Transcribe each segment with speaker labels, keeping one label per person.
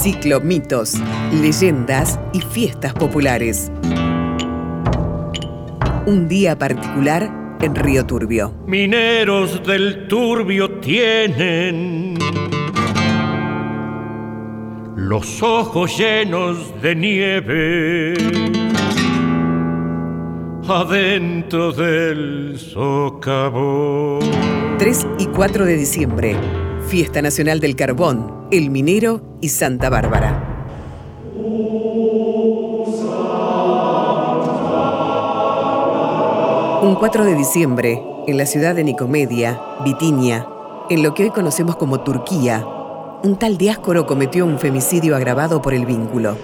Speaker 1: Ciclo Mitos, Leyendas y Fiestas Populares. Un día particular en Río Turbio.
Speaker 2: Mineros del Turbio tienen los ojos llenos de nieve adentro del socavón.
Speaker 1: 3 y 4 de diciembre, Fiesta Nacional del Carbón, El Minero y Santa Bárbara. Un 4 de diciembre, en la ciudad de Nicomedia, Bitinia, en lo que hoy conocemos como Turquía, un tal Diáscoro cometió un femicidio agravado por el vínculo.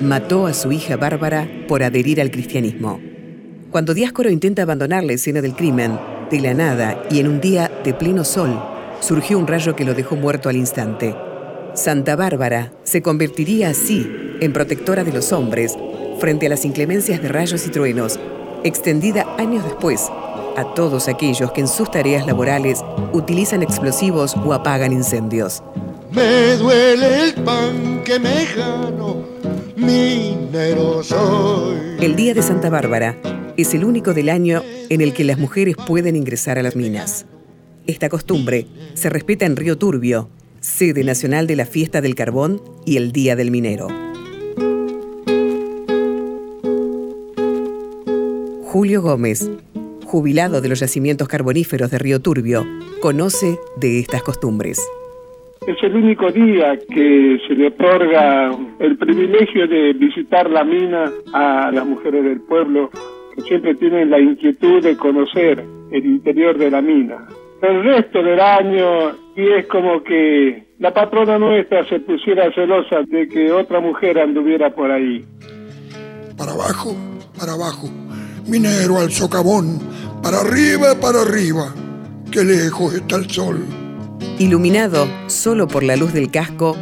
Speaker 1: Mató a su hija Bárbara por adherir al cristianismo. Cuando Diáscoro intenta abandonar la escena del crimen, de la nada y en un día de pleno sol, surgió un rayo que lo dejó muerto al instante. Santa Bárbara se convertiría así en protectora de los hombres frente a las inclemencias de rayos y truenos, extendida años después a todos aquellos que en sus tareas laborales utilizan explosivos o apagan incendios.
Speaker 3: Me duele el pan que me gano, minero soy.
Speaker 1: El Día de Santa Bárbara es el único del año en el que las mujeres pueden ingresar a las minas. Esta costumbre se respeta en Río Turbio, sede nacional de la Fiesta del Carbón y el Día del Minero. Julio Gómez, jubilado de los yacimientos carboníferos de Río Turbio, conoce de estas costumbres.
Speaker 4: Es el único día que se le otorga el privilegio de visitar la mina a las mujeres del pueblo siempre tienen la inquietud de conocer el interior de la mina. El resto del año y es como que la patrona nuestra se pusiera celosa de que otra mujer anduviera por ahí.
Speaker 3: Para abajo, para abajo, minero al socavón, para arriba, para arriba, que lejos está el sol.
Speaker 1: Iluminado solo por la luz del casco,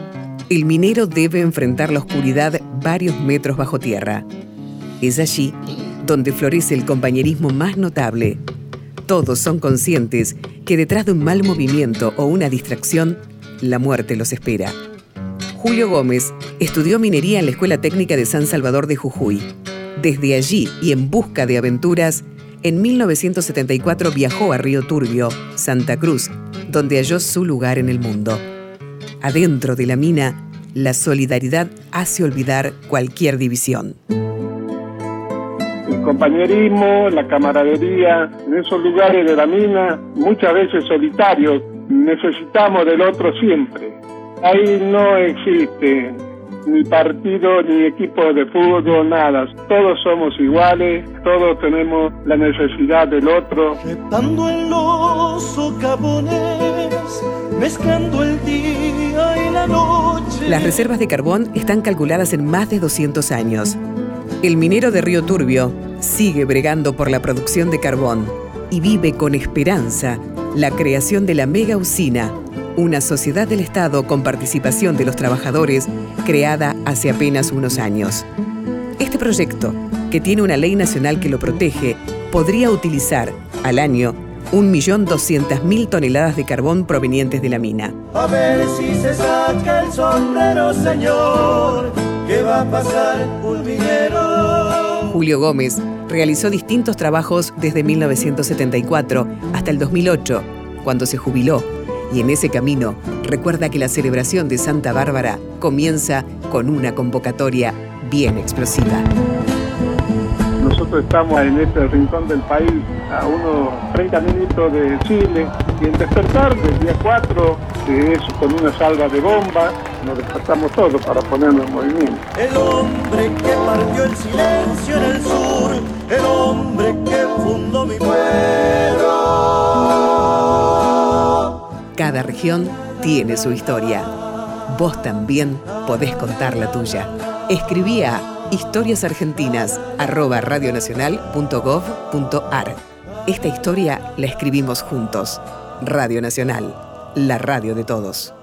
Speaker 1: el minero debe enfrentar la oscuridad varios metros bajo tierra. Es allí donde florece el compañerismo más notable. Todos son conscientes que detrás de un mal movimiento o una distracción, la muerte los espera. Julio Gómez estudió minería en la Escuela Técnica de San Salvador de Jujuy. Desde allí y en busca de aventuras, en 1974 viajó a Río Turbio, Santa Cruz, donde halló su lugar en el mundo. Adentro de la mina, la solidaridad hace olvidar cualquier división.
Speaker 4: Compañerismo, la camaradería, en esos lugares de la mina, muchas veces solitarios, necesitamos del otro siempre. Ahí no existe ni partido, ni equipo de fútbol, nada. Todos somos iguales, todos tenemos la necesidad del otro.
Speaker 5: Retando en los socavones, mezclando el día y la noche.
Speaker 1: Las reservas de carbón están calculadas en más de 200 años. El minero de Río Turbio sigue bregando por la producción de carbón y vive con esperanza la creación de la mega usina una sociedad del Estado con participación de los trabajadores creada hace apenas unos años. Este proyecto, que tiene una ley nacional que lo protege, podría utilizar al año 1.200.000 toneladas de carbón provenientes de la mina.
Speaker 5: A ver si se saca el sombrero, señor, ¿qué va a pasar, pulvinero?
Speaker 1: Julio Gómez realizó distintos trabajos desde 1974 hasta el 2008, cuando se jubiló y en ese camino recuerda que la celebración de Santa Bárbara comienza con una convocatoria bien explosiva.
Speaker 4: Nosotros estamos en este rincón del país, a unos 30 minutos de Chile, y en despertar del día 4, que es con una salva de bomba, nos despertamos todos para ponernos en movimiento.
Speaker 5: El hombre que partió el silencio en el sur, el hombre que fundó mi pueblo.
Speaker 1: Cada región tiene su historia. Vos también podés contar la tuya. Escribí a historiasargentinas@radionacional.gov.ar. Esta historia la escribimos juntos. Radio Nacional, la radio de todos.